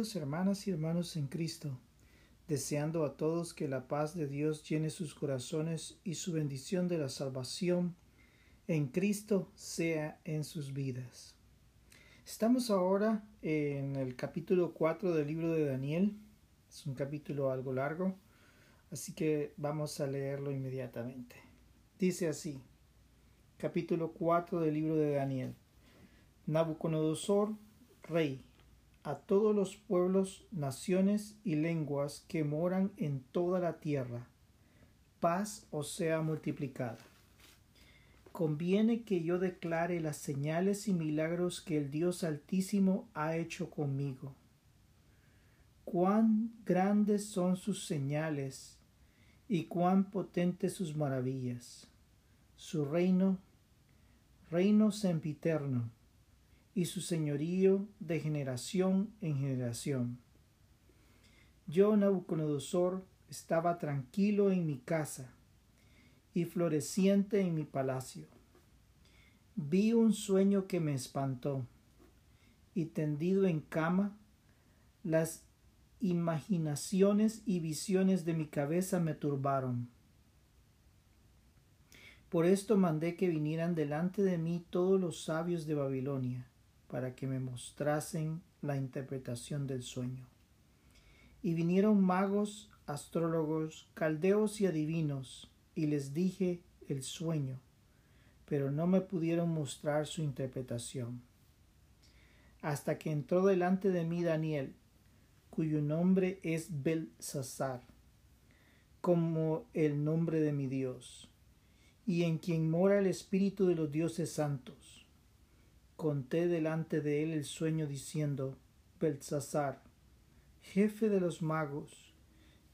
Hermanas y hermanos en Cristo, deseando a todos que la paz de Dios llene sus corazones y su bendición de la salvación en Cristo sea en sus vidas. Estamos ahora en el capítulo 4 del libro de Daniel. Es un capítulo algo largo, así que vamos a leerlo inmediatamente. Dice así, capítulo 4 del libro de Daniel. Nabucodonosor, rey, a todos los pueblos, naciones y lenguas que moran en toda la tierra, paz os sea multiplicada. Conviene que yo declare las señales y milagros que el Dios Altísimo ha hecho conmigo. Cuán grandes son sus señales y cuán potentes sus maravillas. Su reino, reino sempiterno y su señorío de generación en generación. Yo, Nabucodonosor, estaba tranquilo en mi casa y floreciente en mi palacio. Vi un sueño que me espantó, y tendido en cama, las imaginaciones y visiones de mi cabeza me turbaron. Por esto mandé que vinieran delante de mí todos los sabios de Babilonia, para que me mostrasen la interpretación del sueño. Y vinieron magos, astrólogos, caldeos y adivinos, y les dije el sueño, pero no me pudieron mostrar su interpretación. Hasta que entró delante de mí Daniel, cuyo nombre es Belsasar, como el nombre de mi Dios, y en quien mora el Espíritu de los dioses santos conté delante de él el sueño diciendo, Belsasar, jefe de los magos,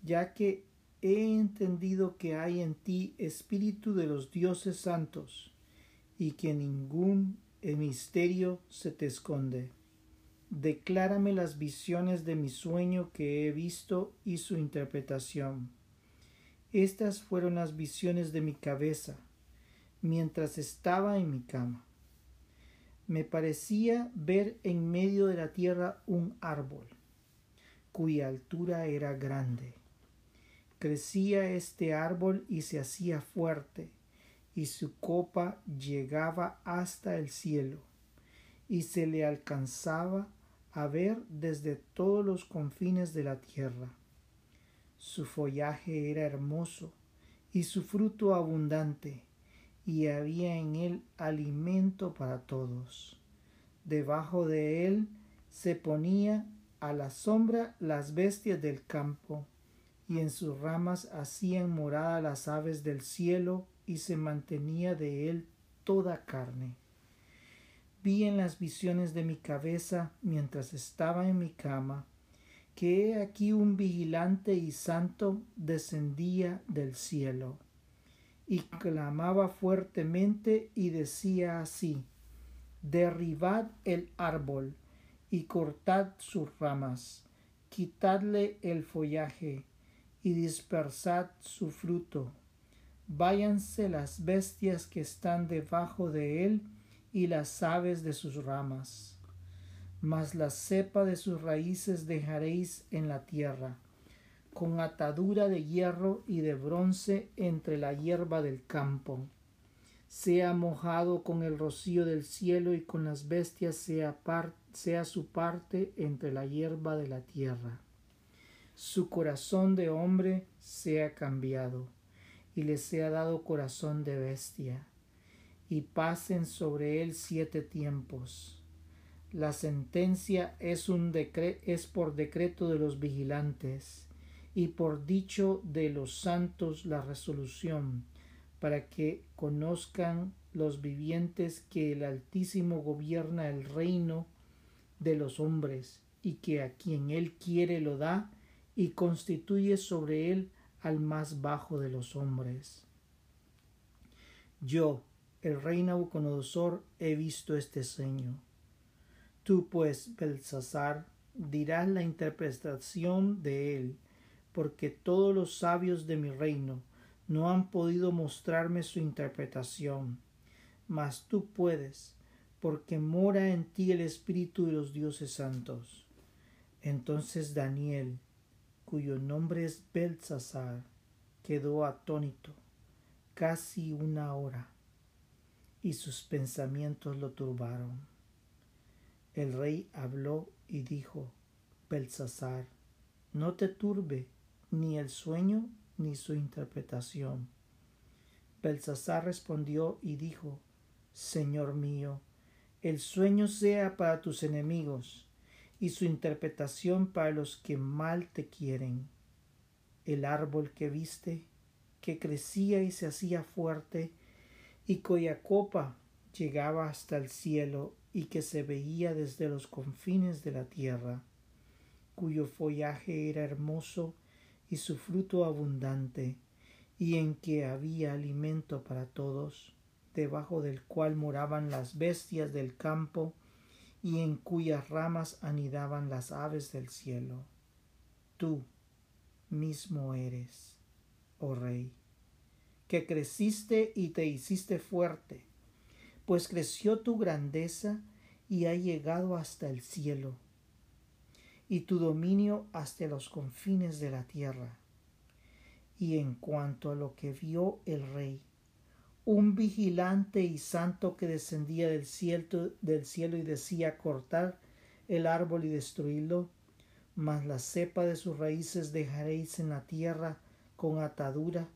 ya que he entendido que hay en ti espíritu de los dioses santos, y que ningún misterio se te esconde. Declárame las visiones de mi sueño que he visto y su interpretación. Estas fueron las visiones de mi cabeza, mientras estaba en mi cama me parecía ver en medio de la tierra un árbol, cuya altura era grande. Crecía este árbol y se hacía fuerte, y su copa llegaba hasta el cielo, y se le alcanzaba a ver desde todos los confines de la tierra. Su follaje era hermoso, y su fruto abundante, y había en él alimento para todos. Debajo de él se ponía a la sombra las bestias del campo, y en sus ramas hacían morada las aves del cielo, y se mantenía de él toda carne. Vi en las visiones de mi cabeza, mientras estaba en mi cama, que he aquí un vigilante y santo descendía del cielo y clamaba fuertemente y decía así Derribad el árbol y cortad sus ramas, quitadle el follaje y dispersad su fruto. Váyanse las bestias que están debajo de él y las aves de sus ramas. Mas la cepa de sus raíces dejaréis en la tierra con atadura de hierro y de bronce entre la hierba del campo. Sea mojado con el rocío del cielo y con las bestias sea, sea su parte entre la hierba de la tierra. Su corazón de hombre sea cambiado y le sea dado corazón de bestia, y pasen sobre él siete tiempos. La sentencia es, un es por decreto de los vigilantes y por dicho de los santos la resolución, para que conozcan los vivientes que el Altísimo gobierna el reino de los hombres, y que a quien él quiere lo da, y constituye sobre él al más bajo de los hombres. Yo, el rey Nabucodonosor, he visto este sueño. Tú, pues, Belsasar, dirás la interpretación de él, porque todos los sabios de mi reino no han podido mostrarme su interpretación. Mas tú puedes, porque mora en ti el Espíritu de los dioses santos. Entonces Daniel, cuyo nombre es Belsasar, quedó atónito casi una hora y sus pensamientos lo turbaron. El rey habló y dijo, Belsasar, no te turbe ni el sueño ni su interpretación. Belsasar respondió y dijo, Señor mío, el sueño sea para tus enemigos y su interpretación para los que mal te quieren. El árbol que viste, que crecía y se hacía fuerte, y cuya copa llegaba hasta el cielo y que se veía desde los confines de la tierra, cuyo follaje era hermoso y su fruto abundante, y en que había alimento para todos, debajo del cual moraban las bestias del campo, y en cuyas ramas anidaban las aves del cielo. Tú mismo eres, oh Rey, que creciste y te hiciste fuerte, pues creció tu grandeza y ha llegado hasta el cielo, y tu dominio hasta los confines de la tierra. Y en cuanto a lo que vio el rey, un vigilante y santo que descendía del cielo, del cielo y decía cortar el árbol y destruirlo, mas la cepa de sus raíces dejaréis en la tierra con atadura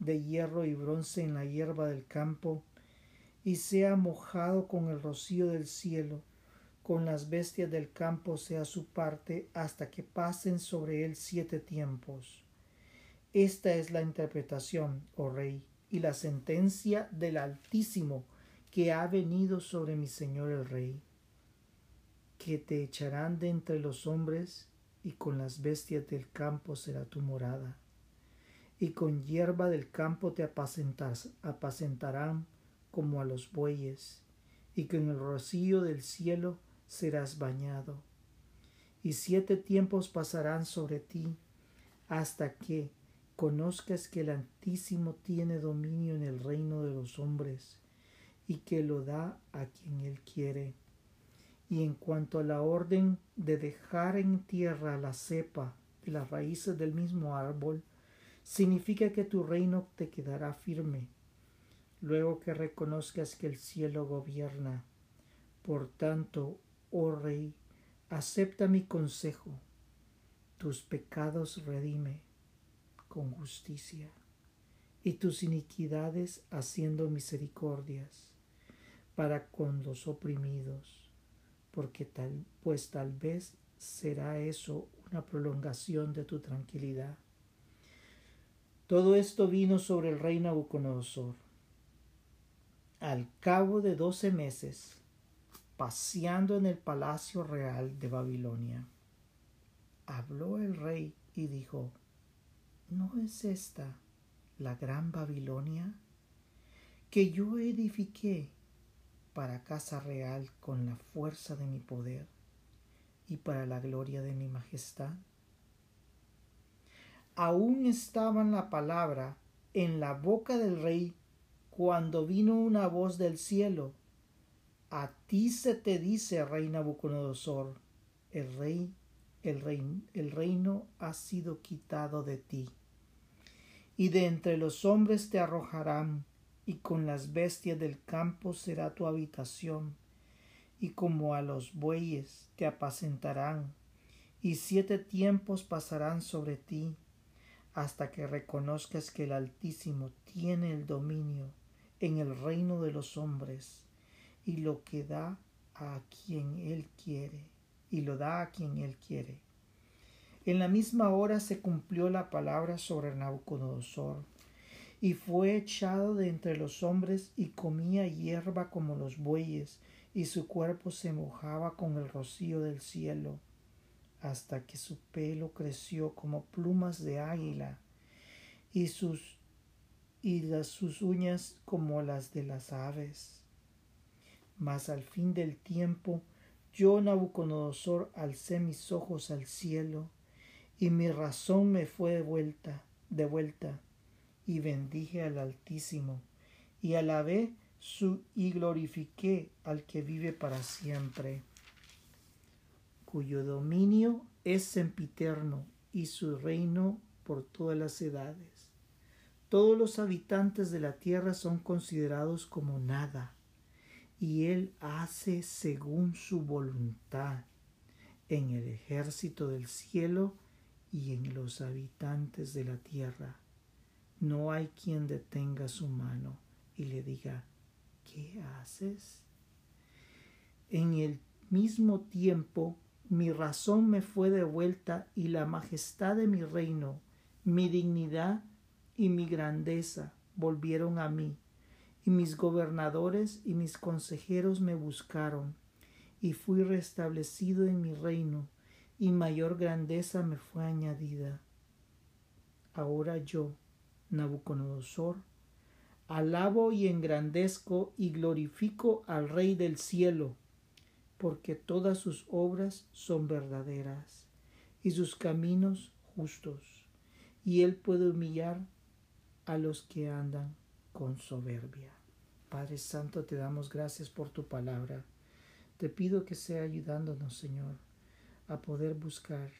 de hierro y bronce en la hierba del campo, y sea mojado con el rocío del cielo, con las bestias del campo sea su parte, hasta que pasen sobre él siete tiempos. Esta es la interpretación, oh rey, y la sentencia del Altísimo que ha venido sobre mi Señor el Rey, que te echarán de entre los hombres, y con las bestias del campo será tu morada, y con hierba del campo te apacentarán como a los bueyes, y con el rocío del cielo serás bañado. Y siete tiempos pasarán sobre ti, hasta que, conozcas que el Altísimo tiene dominio en el reino de los hombres y que lo da a quien él quiere. Y en cuanto a la orden de dejar en tierra la cepa y las raíces del mismo árbol, significa que tu reino te quedará firme, luego que reconozcas que el cielo gobierna. Por tanto, oh Rey, acepta mi consejo, tus pecados redime con justicia, y tus iniquidades haciendo misericordias para con los oprimidos, porque tal, pues tal vez será eso una prolongación de tu tranquilidad. Todo esto vino sobre el rey Nabucodonosor. Al cabo de doce meses, paseando en el palacio real de Babilonia, habló el rey y dijo, ¿No es esta la gran Babilonia que yo edifiqué para casa real con la fuerza de mi poder y para la gloria de mi majestad? Aún estaba la palabra en la boca del rey cuando vino una voz del cielo. A ti se te dice, rey Nabucodonosor, el rey el, reino, ha sido quitado de ti. Y de entre los hombres te arrojarán, y con las bestias del campo será tu habitación, y como a los bueyes te apacentarán, y siete tiempos pasarán sobre ti, hasta que reconozcas que el Altísimo tiene el dominio en el reino de los hombres, y lo que da a quien él quiere y lo da a quien él quiere. En la misma hora se cumplió la palabra sobre Nabucodonosor, y fue echado de entre los hombres y comía hierba como los bueyes, y su cuerpo se mojaba con el rocío del cielo, hasta que su pelo creció como plumas de águila, y sus y las, sus uñas como las de las aves. Mas al fin del tiempo yo, Nabucodonosor, alcé mis ojos al cielo, y mi razón me fue de vuelta, de vuelta, y bendije al Altísimo, y alabé su y glorifiqué al que vive para siempre. cuyo dominio es sempiterno y su reino por todas las edades. Todos los habitantes de la tierra son considerados como nada, y él hace según su voluntad en el ejército del cielo y en los habitantes de la tierra. No hay quien detenga su mano y le diga, ¿qué haces? En el mismo tiempo mi razón me fue devuelta y la majestad de mi reino, mi dignidad y mi grandeza volvieron a mí, y mis gobernadores y mis consejeros me buscaron, y fui restablecido en mi reino, y mayor grandeza me fue añadida. Ahora yo, Nabucodonosor, alabo y engrandezco y glorifico al Rey del cielo, porque todas sus obras son verdaderas y sus caminos justos, y él puede humillar a los que andan con soberbia. Padre Santo, te damos gracias por tu palabra. Te pido que sea ayudándonos, Señor, a poder buscar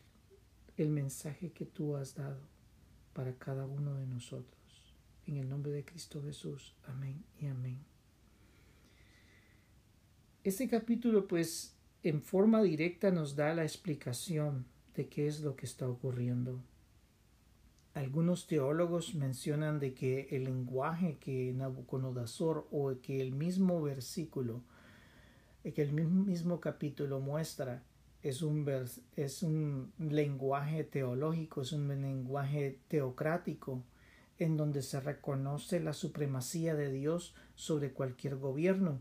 el mensaje que tú has dado para cada uno de nosotros. En el nombre de Cristo Jesús. Amén y amén. Este capítulo pues en forma directa nos da la explicación de qué es lo que está ocurriendo. Algunos teólogos mencionan de que el lenguaje que Nabucodonosor o que el mismo versículo, que el mismo capítulo muestra es un, es un lenguaje teológico, es un lenguaje teocrático, en donde se reconoce la supremacía de Dios sobre cualquier gobierno.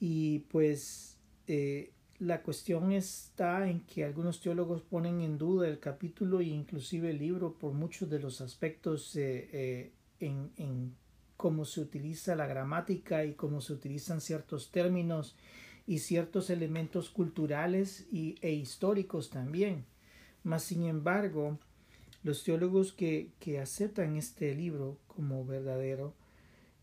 Y pues eh, la cuestión está en que algunos teólogos ponen en duda el capítulo e inclusive el libro por muchos de los aspectos eh, eh, en, en cómo se utiliza la gramática y cómo se utilizan ciertos términos y ciertos elementos culturales y, e históricos también. Mas, sin embargo, los teólogos que, que aceptan este libro como verdadero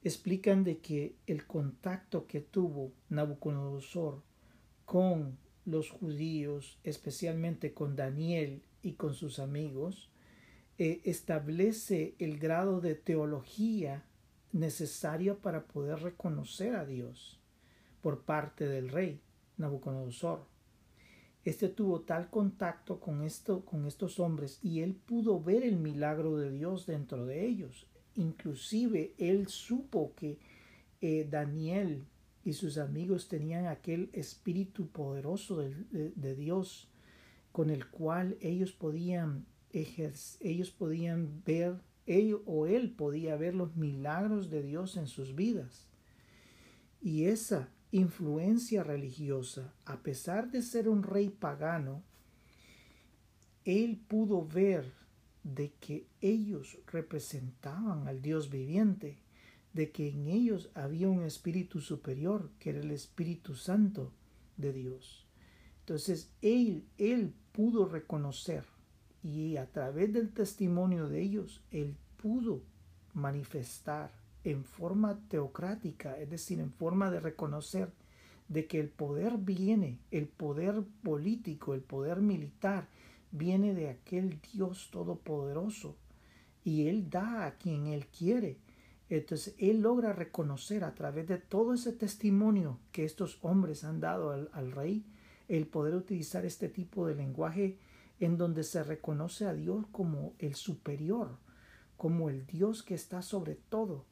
explican de que el contacto que tuvo Nabucodonosor con los judíos, especialmente con Daniel y con sus amigos, eh, establece el grado de teología necesario para poder reconocer a Dios por parte del rey Nabucodonosor. Este tuvo tal contacto con, esto, con estos hombres y él pudo ver el milagro de Dios dentro de ellos inclusive él supo que eh, Daniel y sus amigos tenían aquel espíritu poderoso de, Dios con el cual ellos podían ellos podían ver ellos, o él podía ver los milagros de Dios en sus vidas. Y esa influencia religiosa, a pesar de ser un rey pagano, él pudo ver de que ellos representaban al Dios viviente, de que en ellos había un espíritu superior, que era el Espíritu Santo de Dios. Entonces él, él pudo reconocer y a través del testimonio de ellos, él pudo manifestar en forma teocrática, es decir, en forma de reconocer de que el poder viene, el poder político, el poder militar, viene de aquel Dios todopoderoso y Él da a quien Él quiere. Entonces Él logra reconocer a través de todo ese testimonio que estos hombres han dado al, rey, el poder utilizar este tipo de lenguaje en donde se reconoce a Dios como el superior, como el Dios que está sobre todo.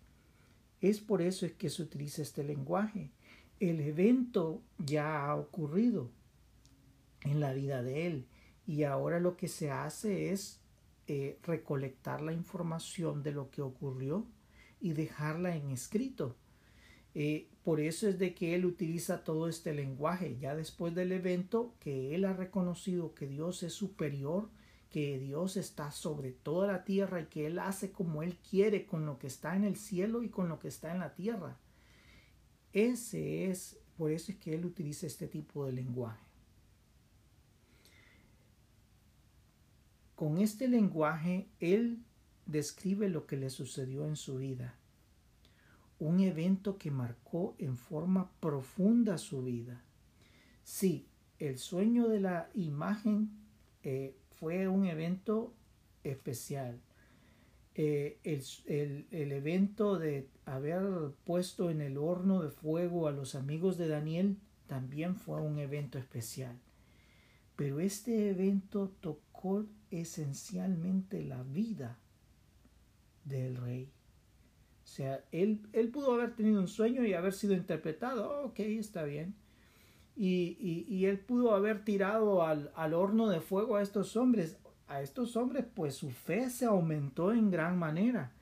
Es por eso es que se utiliza este lenguaje. El evento ya ha ocurrido en la vida de él y ahora lo que se hace es eh, recolectar la información de lo que ocurrió y dejarla en escrito. Eh, por eso es de que él utiliza todo este lenguaje, ya después del evento, que él ha reconocido que Dios es superior, que Dios está sobre toda la tierra y que él hace como él quiere con lo que está en el cielo y con lo que está en la tierra. Ese es, por eso es que él utiliza este tipo de lenguaje. Con este lenguaje, él describe lo que le sucedió en su vida, un evento que marcó en forma profunda su vida. Sí, el sueño de la imagen eh, fue un evento especial. Eh, el, el, evento de haber puesto en el horno de fuego a los amigos de Daniel también fue un evento especial. Pero este evento tocó esencialmente la vida del rey. O sea, él, él pudo haber tenido un sueño y haber sido interpretado, oh, ok, está bien. Y, y, él pudo haber tirado al, al horno de fuego a estos hombres. A estos hombres, pues su fe se aumentó en gran manera.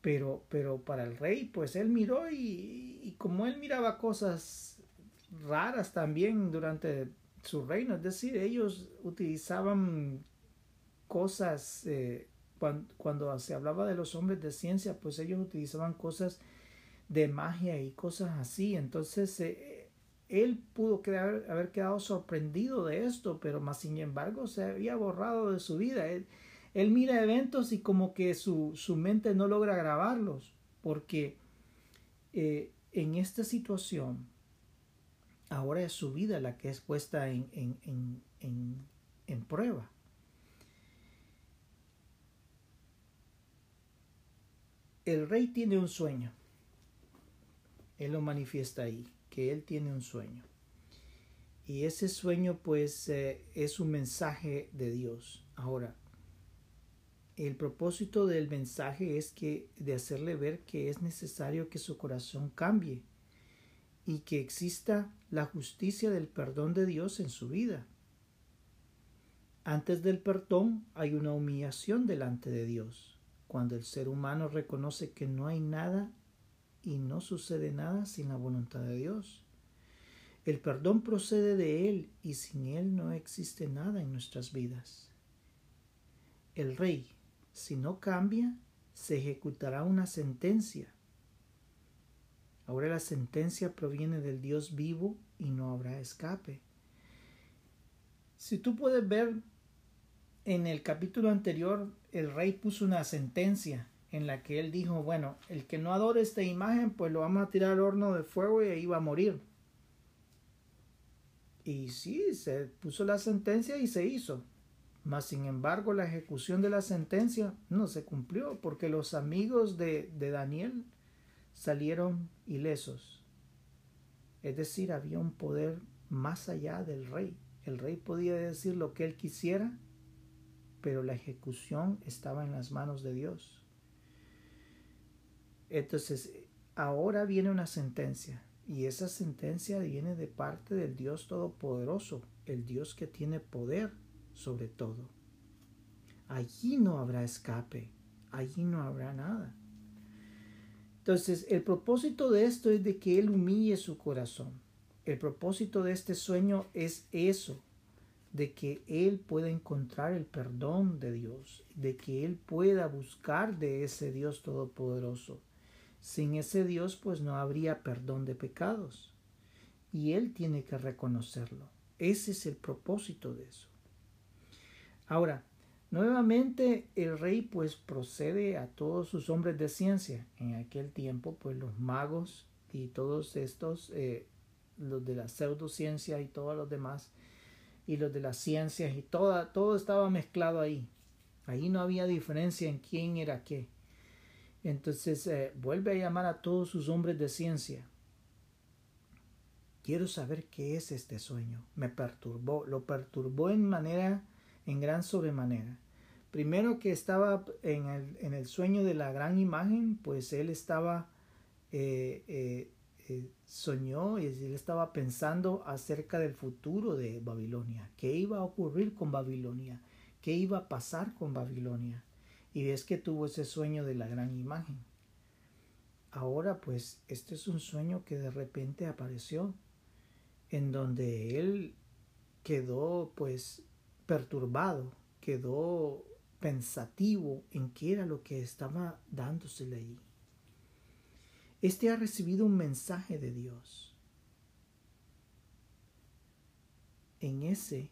Pero, pero para el rey, pues él miró y, como él miraba cosas raras también durante su reino, es decir, ellos utilizaban cosas, eh, cuando, se hablaba de los hombres de ciencia, pues ellos utilizaban cosas de magia y cosas así, entonces eh, él pudo haber quedado sorprendido de esto, pero más sin embargo se había borrado de su vida. Él, él mira eventos y como que su, su mente no logra grabarlos, porque eh, en esta situación ahora es su vida la que es puesta en, en, en, en prueba. El rey tiene un sueño. Él lo manifiesta ahí, que él tiene un sueño. Y ese sueño pues eh, es un mensaje de Dios. Ahora, el propósito del mensaje es que de hacerle ver que es necesario que su corazón cambie y que exista la justicia del perdón de Dios en su vida. Antes del perdón hay una humillación delante de Dios, cuando el ser humano reconoce que no hay nada y no sucede nada sin la voluntad de Dios. El perdón procede de Él y sin Él no existe nada en nuestras vidas. El rey, si no cambia, se ejecutará una sentencia Ahora la sentencia proviene del Dios vivo y no habrá escape. Si tú puedes ver en el capítulo anterior, el rey puso una sentencia en la que él dijo, bueno, el que no adore esta imagen, pues lo vamos a tirar al horno de fuego y ahí va a morir. Y sí, se puso la sentencia y se hizo. Mas, sin embargo, la ejecución de la sentencia no se cumplió porque los amigos de, de Daniel salieron ilesos. Es decir, había un poder más allá del rey. El rey podía decir lo que él quisiera, pero la ejecución estaba en las manos de Dios. Entonces, ahora viene una sentencia, y esa sentencia viene de parte del Dios Todopoderoso, el Dios que tiene poder sobre todo. Allí no habrá escape, allí no habrá nada. Entonces, el propósito de esto es de que Él humille su corazón. El propósito de este sueño es eso, de que Él pueda encontrar el perdón de Dios, de que Él pueda buscar de ese Dios todopoderoso. Sin ese Dios, pues no habría perdón de pecados. Y Él tiene que reconocerlo. Ese es el propósito de eso. Ahora, Nuevamente el rey pues procede a todos sus hombres de ciencia. En aquel tiempo pues los magos y todos estos, eh, los de la pseudociencia y todos los demás, y los de las ciencias y toda, todo estaba mezclado ahí. Ahí no había diferencia en quién era qué. Entonces eh, vuelve a llamar a todos sus hombres de ciencia. Quiero saber qué es este sueño. Me perturbó, lo perturbó en manera en gran sobremanera. Primero que estaba en el, en el sueño de la gran imagen, pues él estaba, eh, eh, eh, soñó y él estaba pensando acerca del futuro de Babilonia, qué iba a ocurrir con Babilonia, qué iba a pasar con Babilonia. Y ves que tuvo ese sueño de la gran imagen. Ahora pues este es un sueño que de repente apareció, en donde él quedó pues perturbado, quedó pensativo en qué era lo que estaba dándosele allí. Este ha recibido un mensaje de Dios. En ese,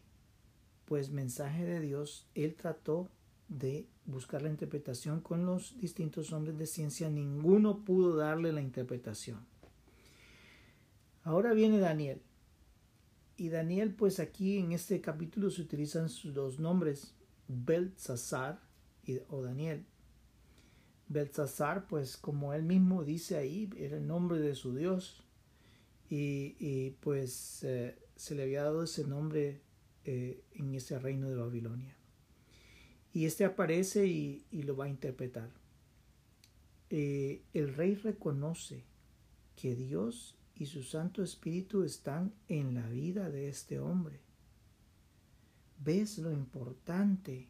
pues, mensaje de Dios, él trató de buscar la interpretación con los distintos hombres de ciencia. Ninguno pudo darle la interpretación. Ahora viene Daniel y Daniel, pues aquí en este capítulo se utilizan sus dos nombres, Belsasar o Daniel. Belsasar, pues como él mismo dice ahí, era el nombre de su Dios. Y, pues eh, se le había dado ese nombre eh, en ese reino de Babilonia. Y este aparece y, lo va a interpretar. Eh, el rey reconoce que Dios y su Santo Espíritu están en la vida de este hombre. ¿Ves lo importante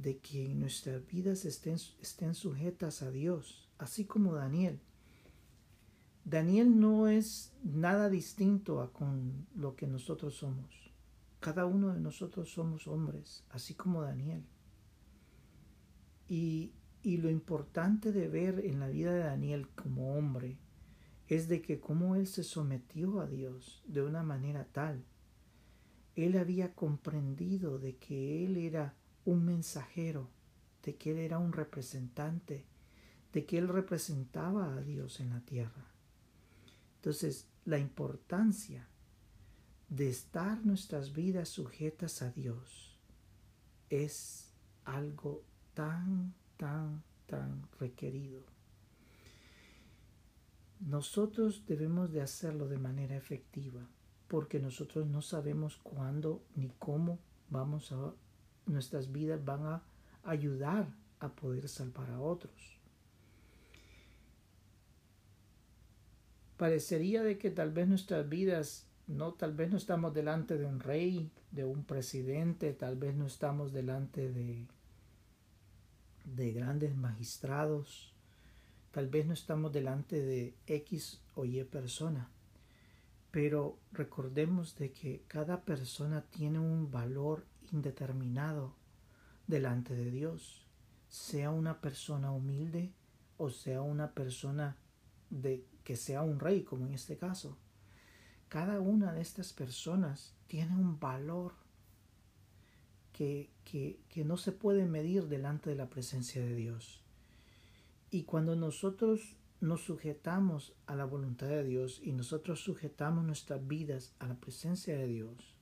de que nuestras vidas estén, estén sujetas a Dios, así como Daniel? Daniel no es nada distinto a con lo que nosotros somos. Cada uno de nosotros somos hombres, así como Daniel. Y, y lo importante de ver en la vida de Daniel como hombre es de que como él se sometió a Dios de una manera tal, él había comprendido de que él era un mensajero, de que él era un representante, de que él representaba a Dios en la tierra. Entonces, la importancia de estar nuestras vidas sujetas a Dios es algo tan, tan, tan requerido. Nosotros debemos de hacerlo de manera efectiva porque nosotros no sabemos cuándo ni cómo vamos a nuestras vidas van a ayudar a poder salvar a otros. Parecería de que tal vez nuestras vidas no tal vez no estamos delante de un rey, de un presidente, tal vez no estamos delante de de grandes magistrados, Tal vez no estamos delante de X o Y persona, pero recordemos de que cada persona tiene un valor indeterminado delante de Dios, sea una persona humilde o sea una persona de que sea un rey, como en este caso. Cada una de estas personas tiene un valor que, que, que no se puede medir delante de la presencia de Dios. Y cuando nosotros nos sujetamos a la voluntad de Dios y nosotros sujetamos nuestras vidas a la presencia de Dios,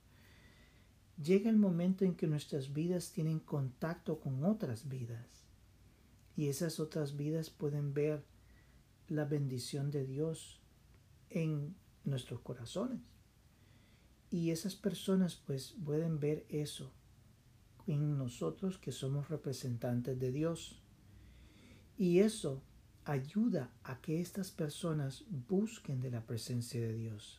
llega el momento en que nuestras vidas tienen contacto con otras vidas. Y esas otras vidas pueden ver la bendición de Dios en nuestros corazones. Y esas personas pues pueden ver eso en nosotros que somos representantes de Dios. Y eso ayuda a que estas personas busquen de la presencia de Dios,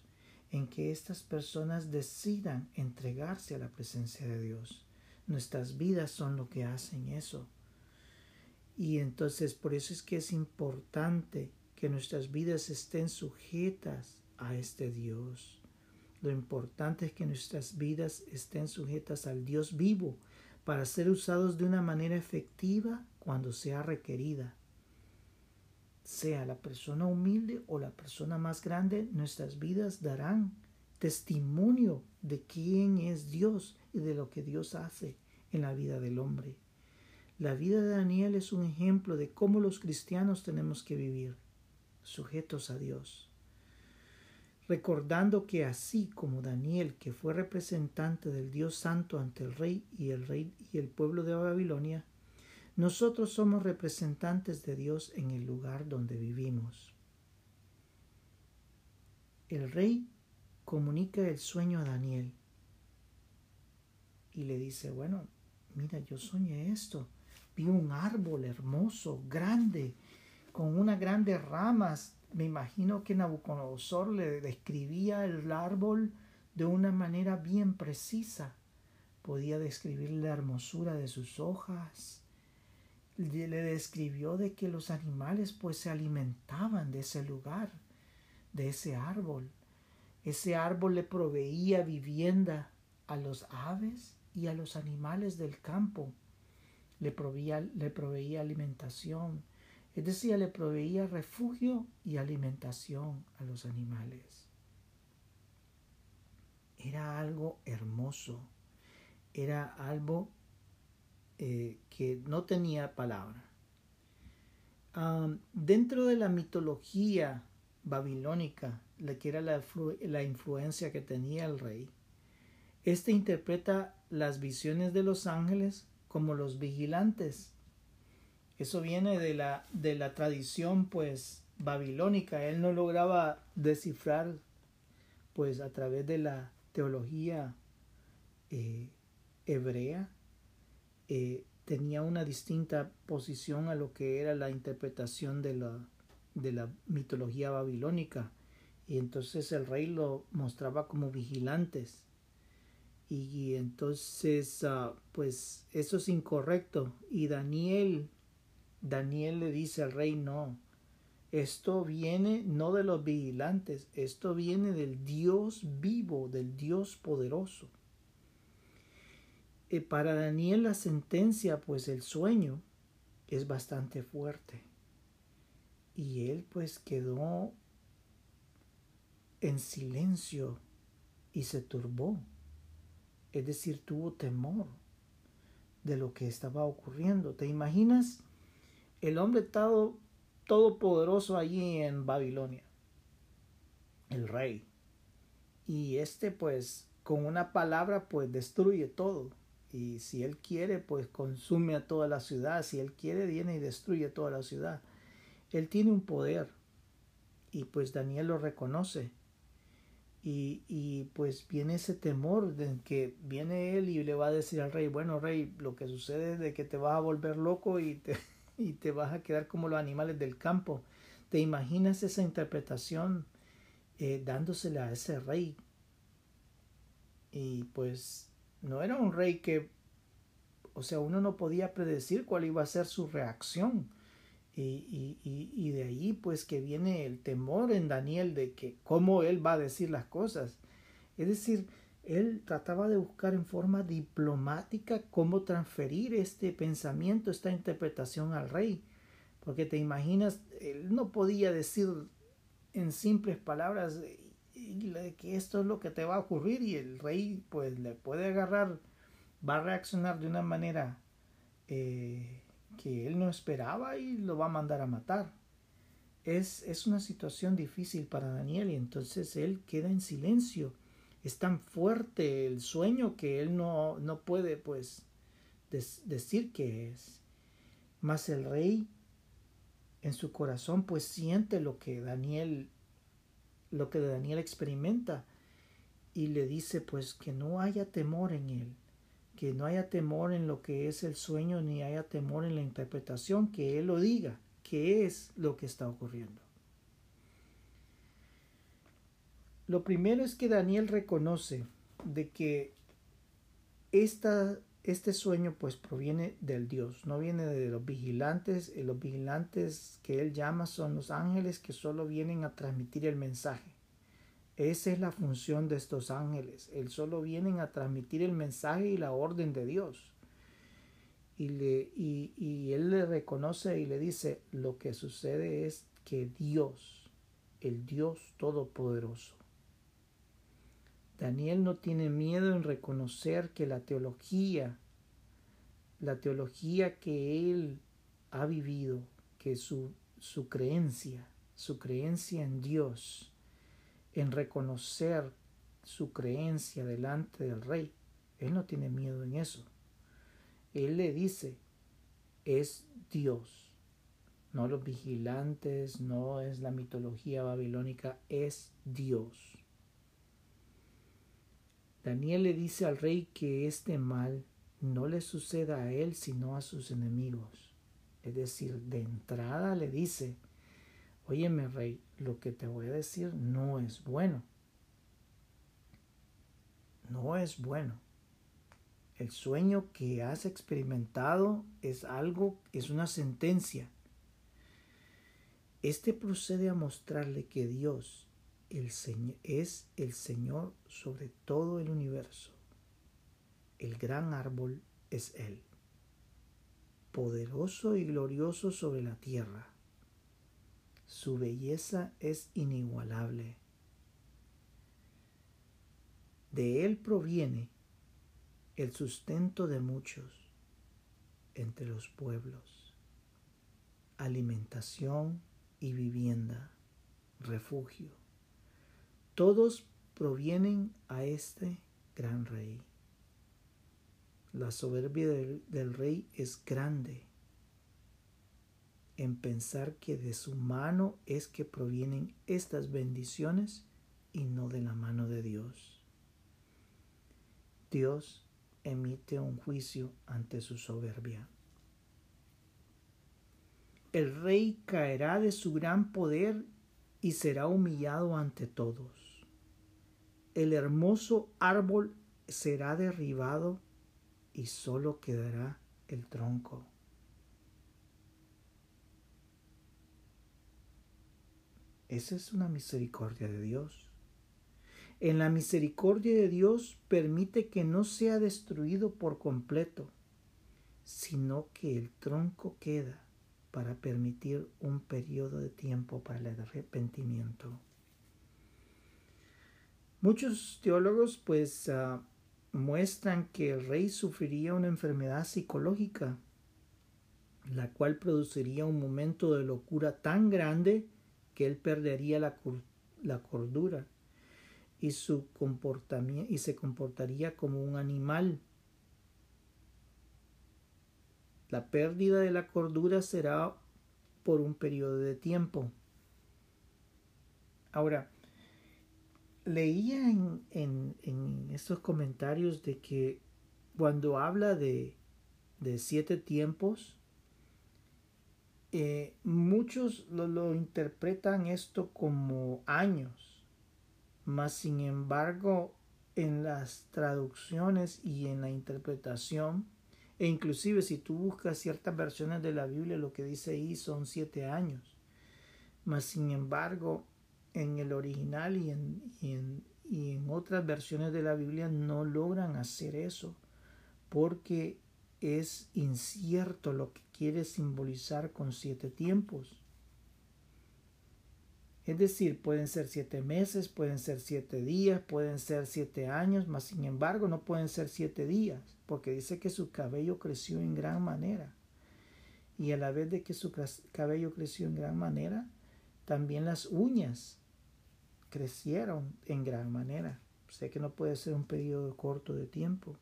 en que estas personas decidan entregarse a la presencia de Dios. Nuestras vidas son lo que hacen eso. Y entonces por eso es que es importante que nuestras vidas estén sujetas a este Dios. Lo importante es que nuestras vidas estén sujetas al Dios vivo para ser usados de una manera efectiva cuando sea requerida. Sea la persona humilde o la persona más grande, nuestras vidas darán testimonio de quién es Dios y de lo que Dios hace en la vida del hombre. La vida de Daniel es un ejemplo de cómo los cristianos tenemos que vivir, sujetos a Dios recordando que así como Daniel, que fue representante del Dios Santo ante el rey y el rey y el pueblo de Babilonia, nosotros somos representantes de Dios en el lugar donde vivimos. El rey comunica el sueño a Daniel y le dice, bueno, mira, yo soñé esto, vi un árbol hermoso, grande, con unas grandes ramas. Me imagino que Nabucodonosor le describía el árbol de una manera bien precisa. Podía describir la hermosura de sus hojas, le describió de que los animales pues se alimentaban de ese lugar, de ese árbol. Ese árbol le proveía vivienda a los aves y a los animales del campo. Le proveía, le proveía alimentación. Es decir, le proveía refugio y alimentación a los animales. Era algo hermoso. Era algo eh, que no tenía palabra. dentro de la mitología babilónica, la que era la, la influencia que tenía el rey. Este interpreta las visiones de los ángeles como los vigilantes. Eso viene de la, de la tradición pues babilónica. Él no lograba descifrar pues a través de la teología eh, hebrea eh, tenía una distinta posición a lo que era la interpretación de la, de la mitología babilónica. Y entonces el rey lo mostraba como vigilantes. Y entonces ah, pues eso es incorrecto. Y Daniel Daniel le dice al rey no esto viene no de los vigilantes esto viene del Dios vivo del Dios poderoso eh, para Daniel la sentencia pues el sueño es bastante fuerte y él pues quedó en silencio y se turbó. Es decir, tuvo temor de lo que estaba ocurriendo. ¿Te imaginas el hombre todo, todopoderoso allí en Babilonia? El rey. Y este pues con una palabra pues destruye todo. Y si él quiere pues consume a toda la ciudad. Si él quiere viene y destruye toda la ciudad. Él tiene un poder y pues Daniel lo reconoce. Y, y, pues viene ese temor de que viene él y le va a decir al rey, bueno rey, lo que sucede es de que te vas a volver loco y te, y te vas a quedar como los animales del campo. ¿Te imaginas esa interpretación eh, dándosela a ese rey? Y pues no era un rey que, o sea, uno no podía predecir cuál iba a ser su reacción y, y, y, de ahí pues que viene el temor en Daniel de que cómo él va a decir las cosas. Es decir, él trataba de buscar en forma diplomática cómo transferir este pensamiento, esta interpretación al rey. Porque te imaginas, él no podía decir en simples palabras que esto es lo que te va a ocurrir y el rey pues le puede agarrar, va a reaccionar de una manera eh, que él no esperaba y lo va a mandar a matar. Es, es una situación difícil para Daniel y entonces él queda en silencio. Es tan fuerte el sueño que él no, no puede pues decir que es. Mas el rey en su corazón pues siente lo que Daniel lo que Daniel experimenta y le dice pues que no haya temor en él que no haya temor en lo que es el sueño, ni haya temor en la interpretación, que Él lo diga, qué es lo que está ocurriendo. Lo primero es que Daniel reconoce de que esta, este sueño pues proviene del Dios, no viene de los vigilantes, y los vigilantes que él llama son los ángeles que solo vienen a transmitir el mensaje. Esa es la función de estos ángeles. Él solo vienen a transmitir el mensaje y la orden de Dios. Y, le, y, él le reconoce y le dice, lo que sucede es que Dios, el Dios Todopoderoso, Daniel no tiene miedo en reconocer que la teología, la teología que él ha vivido, que su, su creencia, su creencia en Dios, en reconocer su creencia delante del rey. Él no tiene miedo en eso. Él le dice, es Dios. No los vigilantes, no es la mitología babilónica, es Dios. Daniel le dice al rey que este mal no le suceda a él sino a sus enemigos. Es decir, de entrada le dice, Óyeme, rey, lo que te voy a decir no es bueno. No es bueno. El sueño que has experimentado es algo, es una sentencia. Este procede a mostrarle que Dios es el Señor sobre todo el universo. El gran árbol es Él, poderoso y glorioso sobre la tierra su belleza es inigualable. De él proviene el sustento de muchos entre los pueblos, alimentación y vivienda, refugio. Todos provienen a este gran rey. La soberbia del, del, rey es grande en pensar que de su mano es que provienen estas bendiciones y no de la mano de Dios. Dios emite un juicio ante su soberbia. El rey caerá de su gran poder y será humillado ante todos. El hermoso árbol será derribado y solo quedará el tronco. Esa es una misericordia de Dios. En la misericordia de Dios permite que no sea destruido por completo, sino que el tronco queda para permitir un periodo de tiempo para el arrepentimiento. Muchos teólogos pues uh, muestran que el rey sufriría una enfermedad psicológica, la cual produciría un momento de locura tan grande que él perdería la, la cordura y su comportamiento y se comportaría como un animal La pérdida de la cordura será por un periodo de tiempo. Ahora, leía en, en, estos comentarios de que cuando habla de, de siete tiempos, eh, muchos lo, lo, interpretan esto como años, mas sin embargo en las traducciones y en la interpretación e inclusive si tú buscas ciertas versiones de la Biblia, lo que dice ahí son siete años. Mas sin embargo, en el original y en, y en, y en otras versiones de la Biblia no logran hacer eso porque es incierto lo que quiere simbolizar con siete tiempos. Es decir, pueden ser siete meses, pueden ser siete días, pueden ser siete años, mas sin embargo no pueden ser siete días, porque dice que su cabello creció en gran manera. Y a la vez de que su cabello creció en gran manera, también las uñas crecieron en gran manera. Sé que no puede ser un periodo corto de tiempo.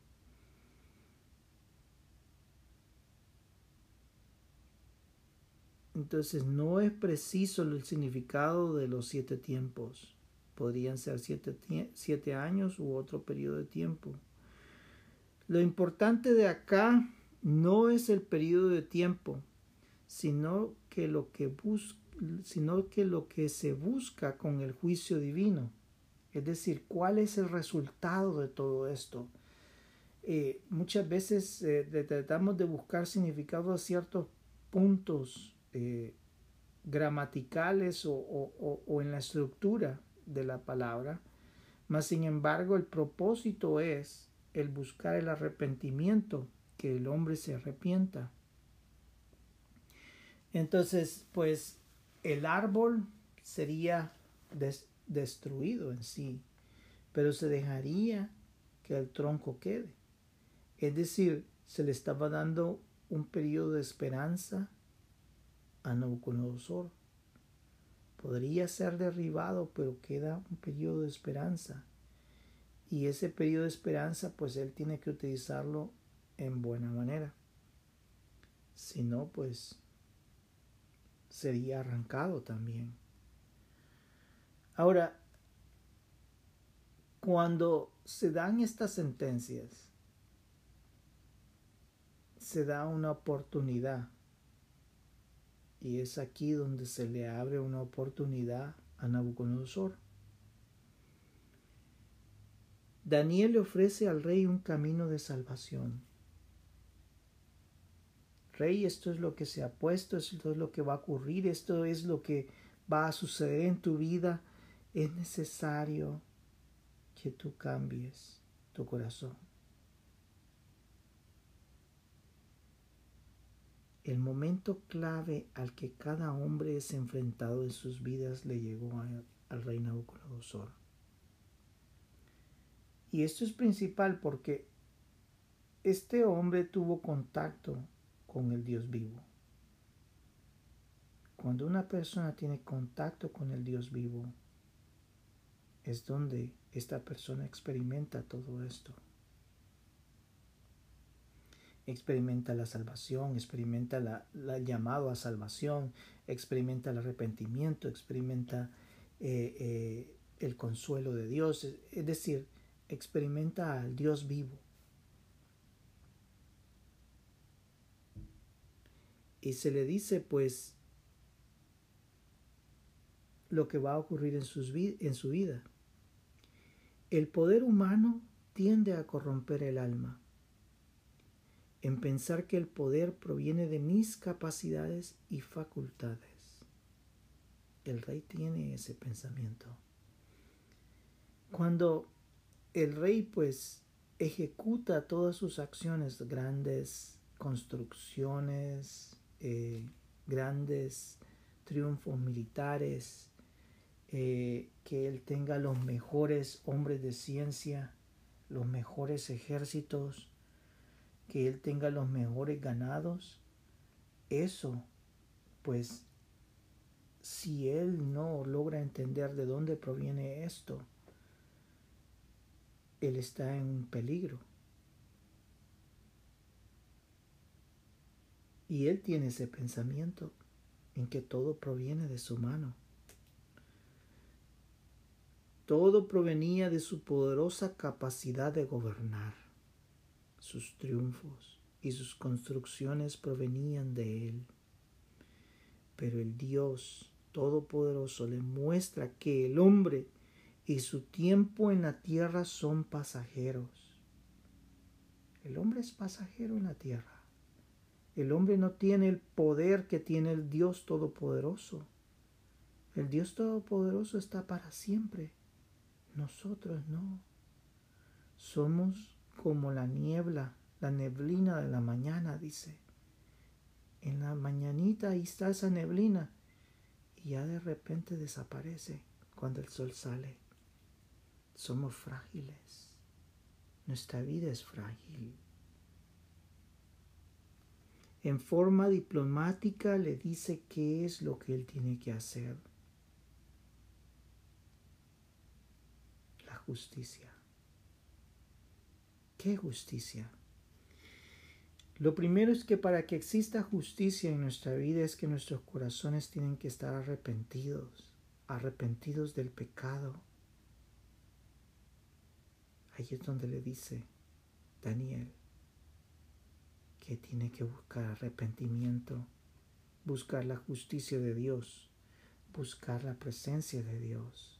Entonces no es preciso el significado de los siete tiempos. Podrían ser siete, siete años u otro periodo de tiempo. Lo importante de acá no es el periodo de tiempo, sino que lo que, sino que, lo que se busca con el juicio divino. Es decir, cuál es el resultado de todo esto. Eh, muchas veces eh, tratamos de buscar significado a ciertos puntos eh, gramaticales o, en la estructura de la palabra, mas sin embargo el propósito es el buscar el arrepentimiento, que el hombre se arrepienta. Entonces, pues el árbol sería destruido en sí, pero se dejaría que el tronco quede. Es decir, se le estaba dando un periodo de esperanza a Nabucodonosor. Podría ser derribado, pero queda un periodo de esperanza. Y ese periodo de esperanza, pues él tiene que utilizarlo en buena manera. Si no, pues sería arrancado también. Ahora, cuando se dan estas sentencias, se da una oportunidad y es aquí donde se le abre una oportunidad a Nabucodonosor. Daniel le ofrece al rey un camino de salvación. Rey, esto es lo que se ha puesto, esto es lo que va a ocurrir, esto es lo que va a suceder en tu vida. Es necesario que tú cambies tu corazón. El momento clave al que cada hombre es enfrentado en sus vidas le llegó al rey Nabucodonosor. Y esto es principal porque este hombre tuvo contacto con el Dios vivo. Cuando una persona tiene contacto con el Dios vivo, es donde esta persona experimenta todo esto. Experimenta la salvación, experimenta la, llamado a salvación, experimenta el arrepentimiento, experimenta eh, eh, el consuelo de Dios, es decir, experimenta al Dios vivo. Y se le dice pues lo que va a ocurrir en, sus en su vida. El poder humano tiende a corromper el alma, en pensar que el poder proviene de mis capacidades y facultades. El rey tiene ese pensamiento. Cuando el rey pues ejecuta todas sus acciones, grandes construcciones, eh, grandes triunfos militares, eh, que él tenga los mejores hombres de ciencia, los mejores ejércitos, que él tenga los mejores ganados. Eso, pues, si él no logra entender de dónde proviene esto, él está en peligro. Y él tiene ese pensamiento en que todo proviene de su mano. Todo provenía de su poderosa capacidad de gobernar. Sus triunfos y sus construcciones provenían de él. Pero el Dios Todopoderoso le muestra que el hombre y su tiempo en la tierra son pasajeros. El hombre es pasajero en la tierra. El hombre no tiene el poder que tiene el Dios Todopoderoso. El Dios Todopoderoso está para siempre. Nosotros no. Somos como la niebla, la neblina de la mañana, dice. En la mañanita ahí está esa neblina y ya de repente desaparece cuando el sol sale. Somos frágiles. Nuestra vida es frágil. En forma diplomática le dice qué es lo que él tiene que hacer. justicia. ¿Qué justicia? Lo primero es que para que exista justicia en nuestra vida es que nuestros corazones tienen que estar arrepentidos, arrepentidos del pecado. Ahí es donde le dice Daniel que tiene que buscar arrepentimiento, buscar la justicia de Dios, buscar la presencia de Dios.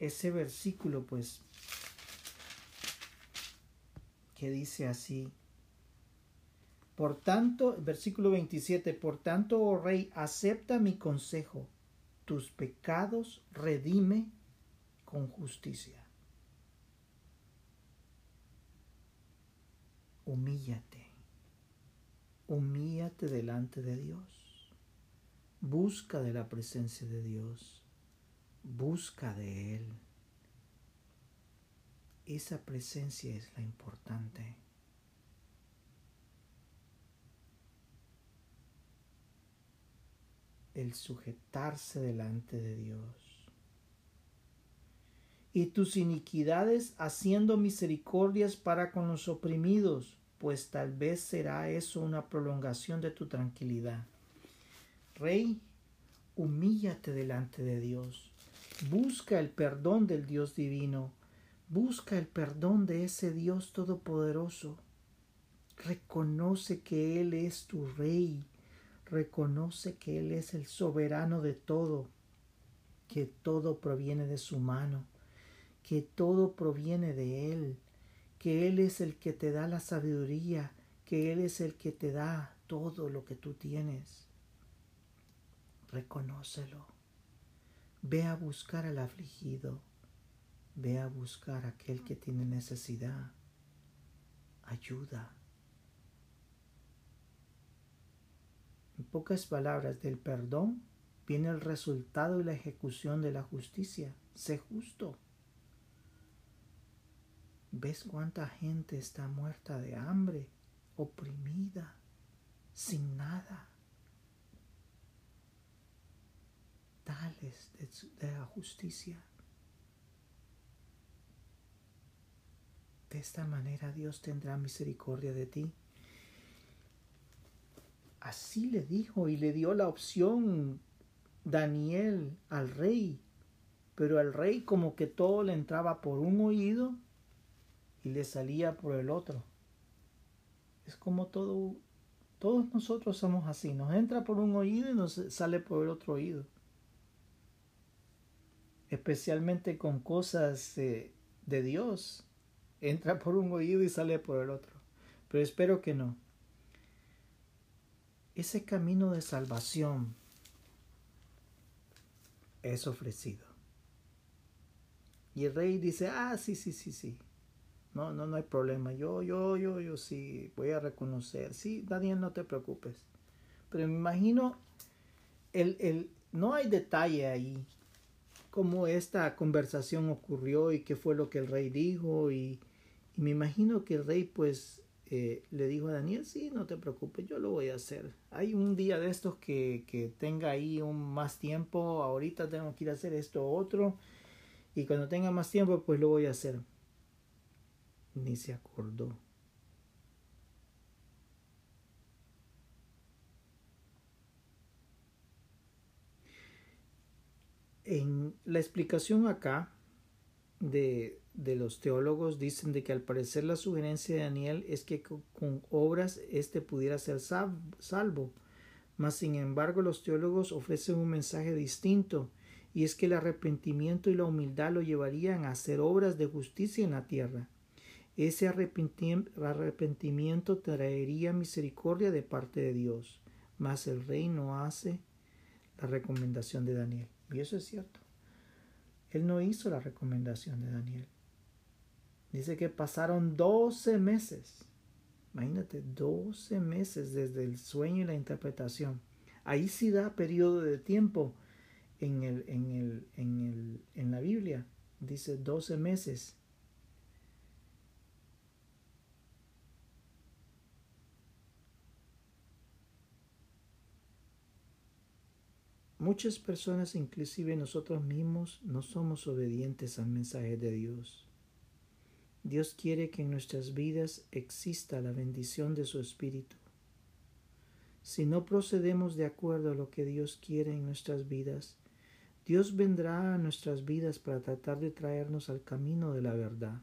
ese versículo, pues, que dice así. Por tanto, versículo 27, por tanto, oh rey, acepta mi consejo, tus pecados redime con justicia. Humíllate, humíllate delante de Dios, busca de la presencia de Dios busca de Él. Esa presencia es la importante. El sujetarse delante de Dios. Y tus iniquidades haciendo misericordias para con los oprimidos, pues tal vez será eso una prolongación de tu tranquilidad. Rey, humíllate delante de Dios Busca el perdón del Dios divino. Busca el perdón de ese Dios todopoderoso. Reconoce que Él es tu Rey. Reconoce que Él es el soberano de todo. Que todo proviene de su mano. Que todo proviene de Él. Que Él es el que te da la sabiduría. Que Él es el que te da todo lo que tú tienes. Reconócelo. Ve a buscar al afligido, ve a buscar a aquel que tiene necesidad, ayuda. En pocas palabras, del perdón viene el resultado y la ejecución de la justicia. Sé justo. ¿Ves cuánta gente está muerta de hambre, oprimida? sin nada. Tales de, la justicia. De esta manera Dios tendrá misericordia de ti. Así le dijo y le dio la opción Daniel al rey, pero al rey como que todo le entraba por un oído y le salía por el otro. Es como todo, todos nosotros somos así, nos entra por un oído y nos sale por el otro oído. Especialmente con cosas de Dios, entra por un oído y sale por el otro. Pero espero que no. Ese camino de salvación es ofrecido. Y el rey dice, ah, sí, sí, sí, sí. No, no, no hay problema. Yo, yo, yo, yo sí voy a reconocer. Sí, Daniel, no te preocupes. Pero me imagino, el, el, no hay detalle ahí. Cómo esta conversación ocurrió y qué fue lo que el rey dijo. Y, me imagino que el rey pues eh, le dijo a Daniel, sí, no te preocupes, yo lo voy a hacer. Hay un día de estos que, que tenga ahí un más tiempo, ahorita tengo que ir a hacer esto otro, y cuando tenga más tiempo, pues lo voy a hacer. Ni se acordó. En la explicación acá de, de los teólogos dicen de que al parecer la sugerencia de Daniel es que con, obras éste pudiera ser salvo. Mas sin embargo los teólogos ofrecen un mensaje distinto y es que el arrepentimiento y la humildad lo llevarían a hacer obras de justicia en la tierra. Ese arrepentimiento traería misericordia de parte de Dios, mas el rey no hace la recomendación de Daniel. Y eso es cierto. Él no hizo la recomendación de Daniel. Dice que pasaron 12 meses. Imagínate, 12 meses desde el sueño y la interpretación. Ahí sí da periodo de tiempo en, el, en, el, en, el, en la Biblia. Dice 12 meses. Muchas personas, inclusive nosotros mismos, no somos obedientes al mensaje de Dios. Dios quiere que en nuestras vidas exista la bendición de su Espíritu. Si no procedemos de acuerdo a lo que Dios quiere en nuestras vidas, Dios vendrá a nuestras vidas para tratar de traernos al camino de la verdad.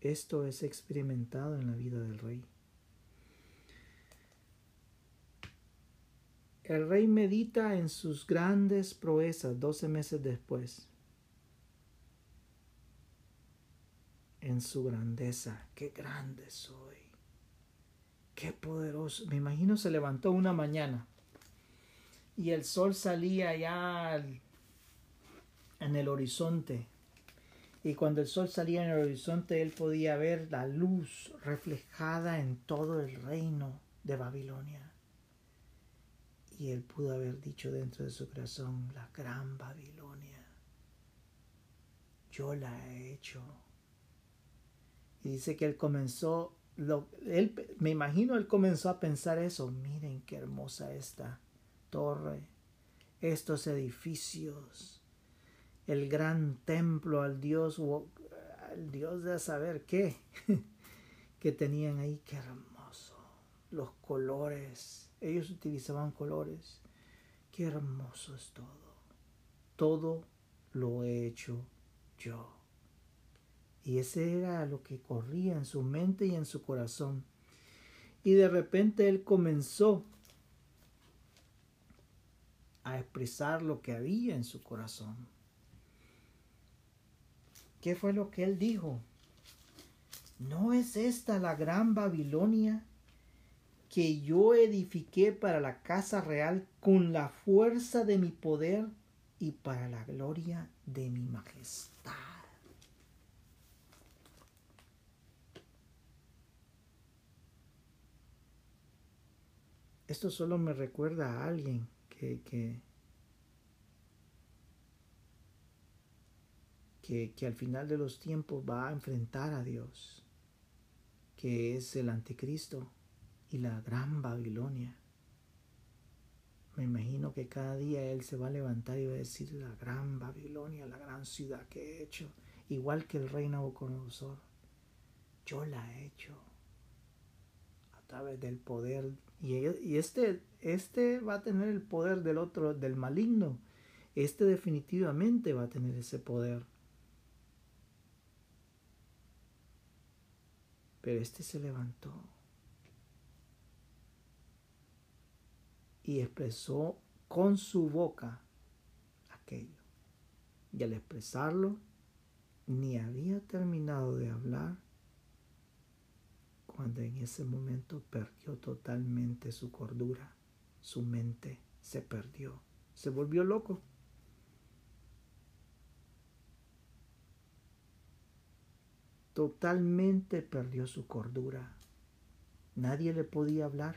Esto es experimentado en la vida del rey. El rey medita en sus grandes proezas doce meses después. En su grandeza. Qué grande soy. Qué poderoso. Me imagino se levantó una mañana y el sol salía ya en el horizonte. Y cuando el sol salía en el horizonte, él podía ver la luz reflejada en todo el reino de Babilonia. Y él pudo haber dicho dentro de su corazón, la gran Babilonia, yo la he hecho. Y dice que él comenzó, lo, él, me imagino él comenzó a pensar eso, miren qué hermosa esta torre, estos edificios, el gran templo al Dios, al Dios de saber qué, que tenían ahí, qué hermoso, los colores ellos utilizaban colores. Qué hermoso es todo. Todo lo he hecho yo. Y ese era lo que corría en su mente y en su corazón. Y de repente él comenzó a expresar lo que había en su corazón. ¿Qué fue lo que él dijo? ¿No es esta la gran Babilonia que yo edifiqué para la casa real con la fuerza de mi poder y para la gloria de mi majestad. Esto solo me recuerda a alguien que, que, que, que al final de los tiempos va a enfrentar a Dios, que es el anticristo y la gran Babilonia. Me imagino que cada día él se va a levantar y va a decir la gran Babilonia, la gran ciudad que he hecho, igual que el rey Nabucodonosor. Yo la he hecho a través del poder. Y, este, este va a tener el poder del otro, del maligno. Este definitivamente va a tener ese poder. Pero este se levantó y expresó con su boca aquello. Y al expresarlo, ni había terminado de hablar cuando en ese momento perdió totalmente su cordura, su mente se perdió, se volvió loco. Totalmente perdió su cordura. Nadie le podía hablar,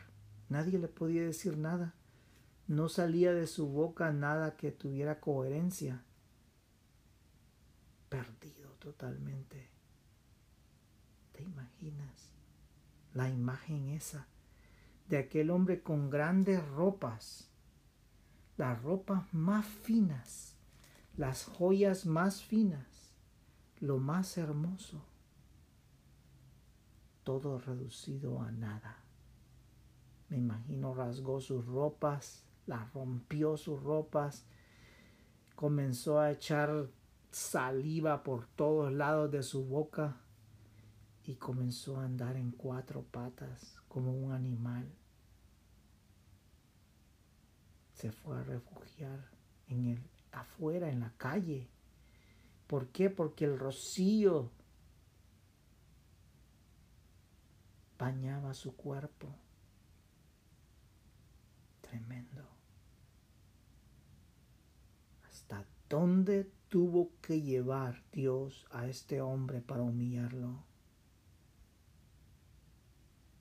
nadie le podía decir nada. No salía de su boca nada que tuviera coherencia. Perdido totalmente. ¿Te imaginas la imagen esa de aquel hombre con grandes ropas? Las ropas más finas, las joyas más finas, lo más hermoso. Todo reducido a nada. Me imagino rasgó sus ropas la rompió sus ropas, comenzó a echar saliva por todos lados de su boca y comenzó a andar en cuatro patas como un animal. Se fue a refugiar en el afuera en la calle. ¿Por qué? Porque el rocío bañaba su cuerpo. Tremendo. ¿Dónde tuvo que llevar Dios a este hombre para humillarlo?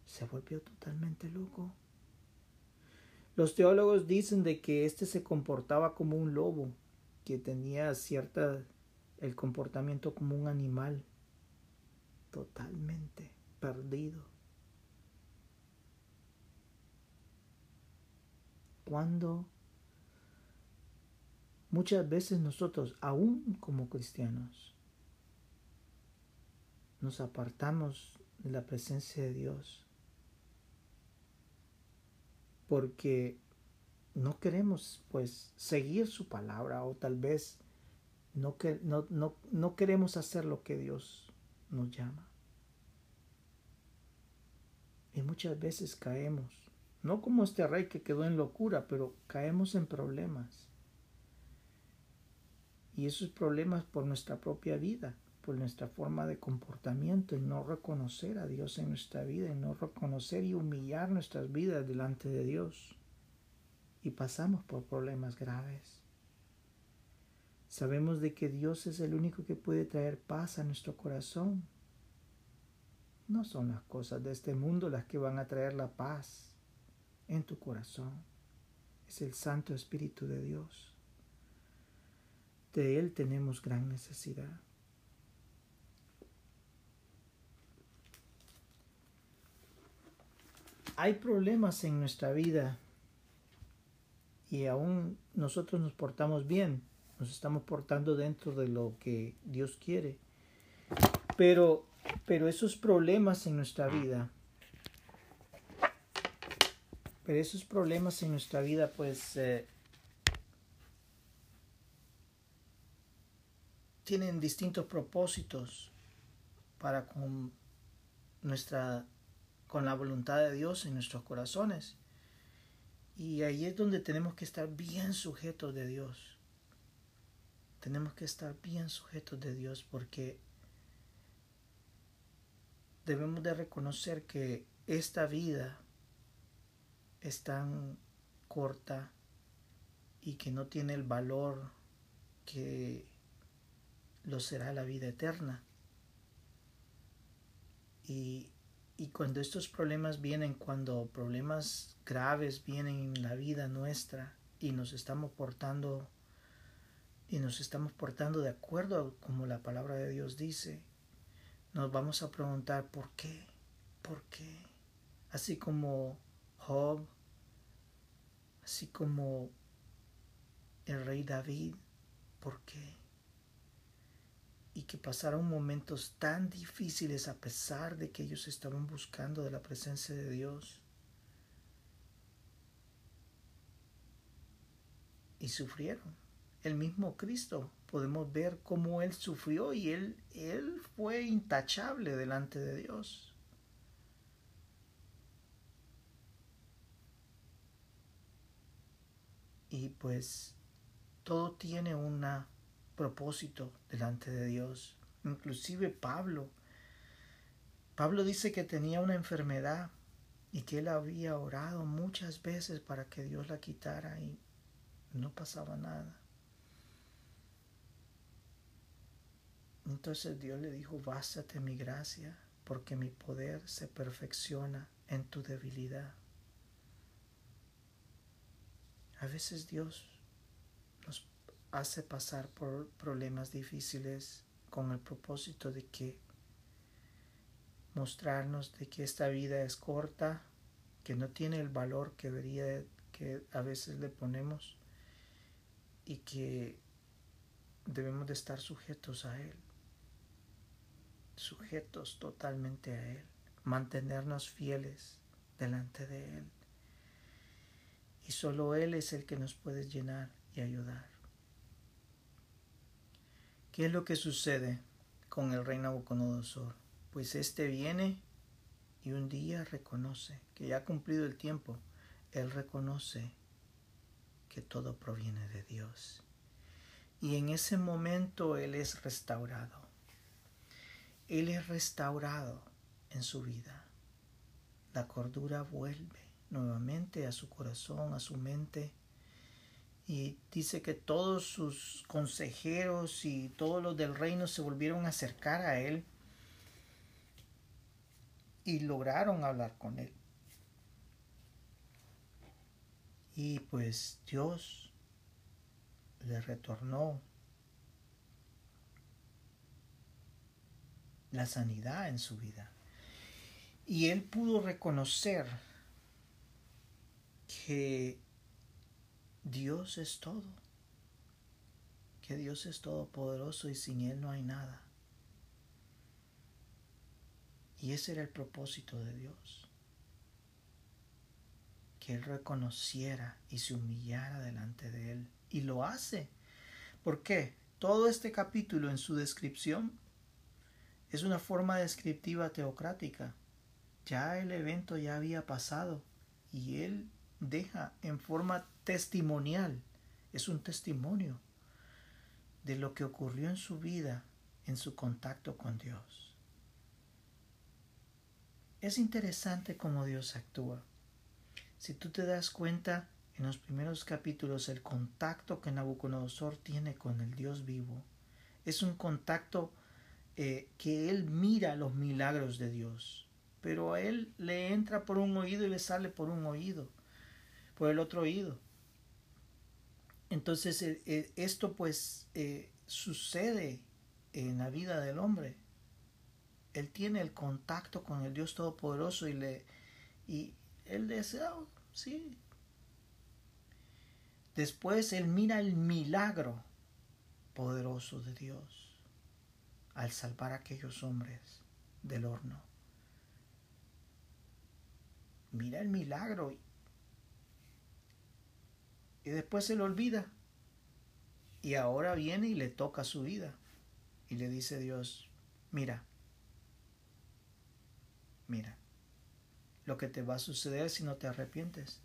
Se volvió totalmente loco. Los teólogos dicen de que éste se comportaba como un lobo, que tenía cierta el comportamiento como un animal, totalmente perdido. Cuando Muchas veces nosotros, aún como cristianos, nos apartamos de la presencia de Dios porque no queremos pues seguir su palabra o tal vez no, no, no, no queremos hacer lo que Dios nos llama. Y muchas veces caemos, no como este rey que quedó en locura, pero caemos en problemas. Y esos problemas por nuestra propia vida, por nuestra forma de comportamiento, en no reconocer a Dios en nuestra vida, en no reconocer y humillar nuestras vidas delante de Dios. Y pasamos por problemas graves. Sabemos de que Dios es el único que puede traer paz a nuestro corazón. No son las cosas de este mundo las que van a traer la paz en tu corazón. Es el Santo Espíritu de Dios. De Él tenemos gran necesidad. Hay problemas en nuestra vida y aún nosotros nos portamos bien, nos estamos portando dentro de lo que Dios quiere. Pero, pero esos problemas en nuestra vida, pero esos problemas en nuestra vida, pues eh, tienen distintos propósitos para con nuestra con la voluntad de Dios en nuestros corazones. Y ahí es donde tenemos que estar bien sujetos de Dios. Tenemos que estar bien sujetos de Dios porque debemos de reconocer que esta vida es tan corta y que no tiene el valor que lo será la vida eterna. Y, y cuando estos problemas vienen, cuando problemas graves vienen en la vida nuestra y nos estamos portando y nos estamos portando de acuerdo a como la palabra de Dios dice, nos vamos a preguntar por qué, por qué, así como Job, así como el rey David. ¿Por qué? Y que pasaron momentos tan difíciles a pesar de que ellos estaban buscando de la presencia de Dios. Y sufrieron. El mismo Cristo, podemos ver cómo Él sufrió y Él, él fue intachable delante de Dios. Y pues todo tiene un propósito delante de Dios. Inclusive Pablo. Pablo dice que tenía una enfermedad y que él había orado muchas veces para que Dios la quitara y no pasaba nada. Entonces Dios le dijo, bástate mi gracia, porque mi poder se perfecciona en tu debilidad. A veces Dios hace pasar por problemas difíciles con el propósito de que mostrarnos de que esta vida es corta, que no tiene el valor que debería que a veces le ponemos y que debemos de estar sujetos a él. Sujetos totalmente a él, mantenernos fieles delante de él y solo Él es el que nos puede llenar y ayudar. ¿Qué es lo que sucede con el rey Nabucodonosor? Pues éste viene y un día reconoce que ya ha cumplido el tiempo. Él reconoce que todo proviene de Dios. Y en ese momento Él es restaurado. Él es restaurado en su vida. La cordura vuelve nuevamente a su corazón, a su mente. Y dice que todos sus consejeros y todos los del reino se volvieron a acercar a él y lograron hablar con él. Y pues Dios le retornó la sanidad en su vida. Y él pudo reconocer que Dios es todo, que Dios es todopoderoso y sin Él no hay nada. Y ese era el propósito de Dios, que Él reconociera y se humillara delante de Él. Y lo hace. ¿Por qué? Todo este capítulo en su descripción es una forma descriptiva teocrática. Ya el evento ya había pasado y Él deja en forma testimonial, es un testimonio de lo que ocurrió en su vida en su contacto con Dios. Es interesante cómo Dios actúa. Si tú te das cuenta, en los primeros capítulos el contacto que Nabucodonosor tiene con el Dios vivo es un contacto eh, que él mira los milagros de Dios, pero a él le entra por un oído y le sale por un oído por el otro oído. Entonces eh, eh, esto pues eh, sucede en la vida del hombre. Él tiene el contacto con el Dios Todopoderoso y le y él desea, sí. Después él mira el milagro poderoso de Dios al salvar a aquellos hombres del horno. Mira el milagro y después se le olvida. Y ahora viene y le toca su vida. Y le dice Dios, mira, mira, lo que te va a suceder si no te arrepientes.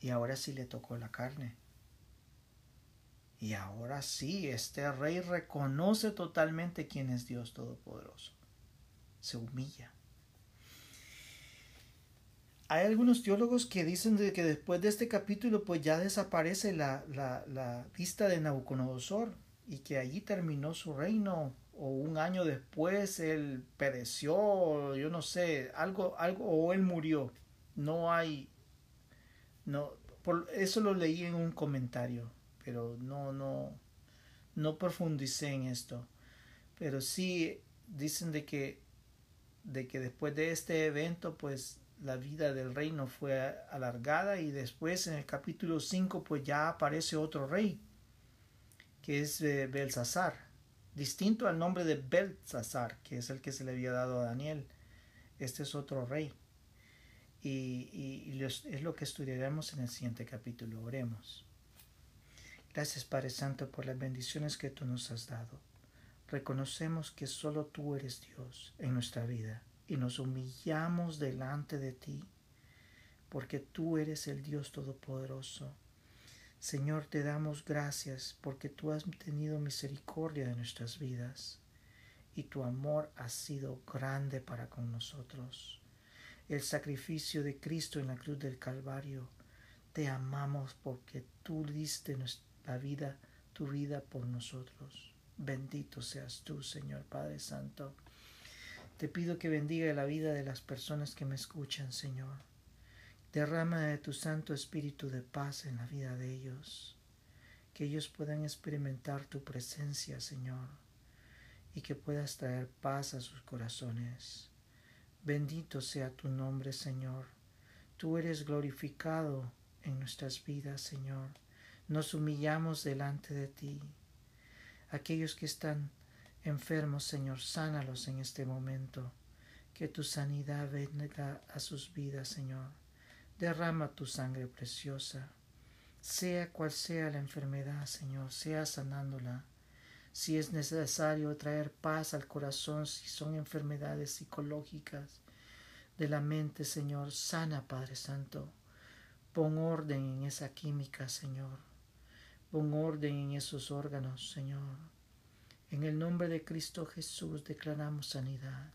Y ahora sí le tocó la carne. Y ahora sí, este rey reconoce totalmente quién es Dios Todopoderoso. Se humilla. Hay algunos teólogos que dicen de que después de este capítulo pues ya desaparece la, la, vista de Nabucodonosor y que allí terminó su reino o un año después él pereció, yo no sé, algo, algo, o él murió. No hay, no, por eso lo leí en un comentario, pero no, no, no profundicé en esto. pero sí dicen de que, de que después de este evento, pues la vida del reino fue alargada y después en el capítulo 5 pues ya aparece otro rey, que es eh, Belsasar, distinto al nombre de Belsasar, que es el que se le había dado a Daniel. Este es otro rey. Y, y, es lo que estudiaremos en el siguiente capítulo. Oremos. Gracias Padre Santo por las bendiciones que tú nos has dado. Reconocemos que solo tú eres Dios en nuestra vida y nos humillamos delante de ti, porque tú eres el Dios Todopoderoso. Señor, te damos gracias porque tú has tenido misericordia de nuestras vidas y tu amor ha sido grande para con nosotros. El sacrificio de Cristo en la cruz del Calvario, te amamos porque tú diste nuestra vida, tu vida por nosotros. Bendito seas tú, Señor Padre Santo. Te pido que bendiga la vida de las personas que me escuchan, Señor. Derrama de tu Santo Espíritu de paz en la vida de ellos. Que ellos puedan experimentar tu presencia, Señor, y que puedas traer paz a sus corazones. Bendito sea tu nombre, Señor. Tú eres glorificado en nuestras vidas, Señor. Nos humillamos delante de ti. Aquellos que están enfermos, Señor, sánalos en este momento. Que tu sanidad venga a sus vidas, Señor. Derrama tu sangre preciosa. Sea cual sea la enfermedad, Señor, sea sanándola. Si es necesario traer paz al corazón, si son enfermedades psicológicas de la mente, Señor, sana, Padre Santo. Pon orden en esa química, Señor. Pon orden en esos órganos, Señor. En el nombre de Cristo Jesús declaramos sanidad.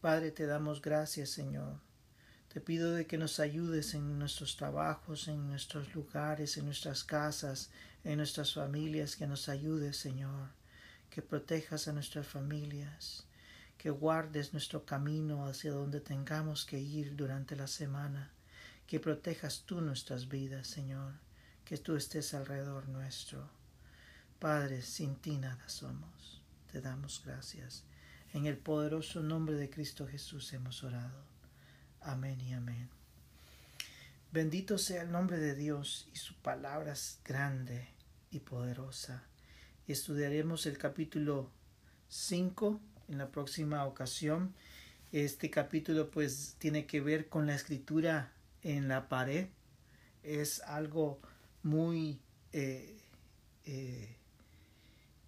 Padre, te damos gracias, Señor. Te pido de que nos ayudes en nuestros trabajos, en nuestros lugares, en nuestras casas, en nuestras familias, que nos ayudes, Señor, que protejas a nuestras familias, que guardes nuestro camino hacia donde tengamos que ir durante la semana, que protejas tú nuestras vidas, Señor, que tú estés alrededor nuestro. Padre, sin ti nada somos. Te damos gracias. En el poderoso nombre de Cristo Jesús hemos orado. Amén y amén. Bendito sea el nombre de Dios y su palabra es grande y poderosa. Estudiaremos el capítulo 5 en la próxima ocasión. Este capítulo pues tiene que ver con la escritura en la pared. Es algo muy eh, eh,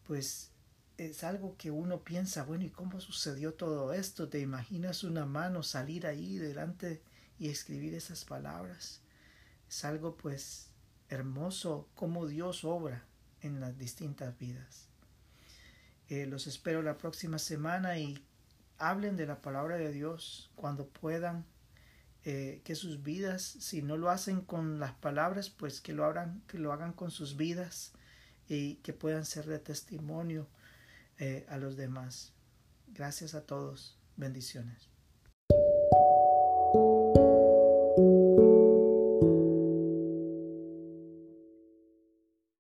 pues es algo que uno piensa, bueno, ¿y cómo sucedió todo esto? ¿Te imaginas una mano salir ahí delante y escribir esas palabras? Es algo pues hermoso como Dios obra en las distintas vidas. Eh, los espero la próxima semana y hablen de la palabra de Dios cuando puedan. Eh, que sus vidas, si no lo hacen con las palabras, pues que lo, hagan, que lo hagan con sus vidas y que puedan ser de testimonio eh, a los demás. Gracias a todos. Bendiciones.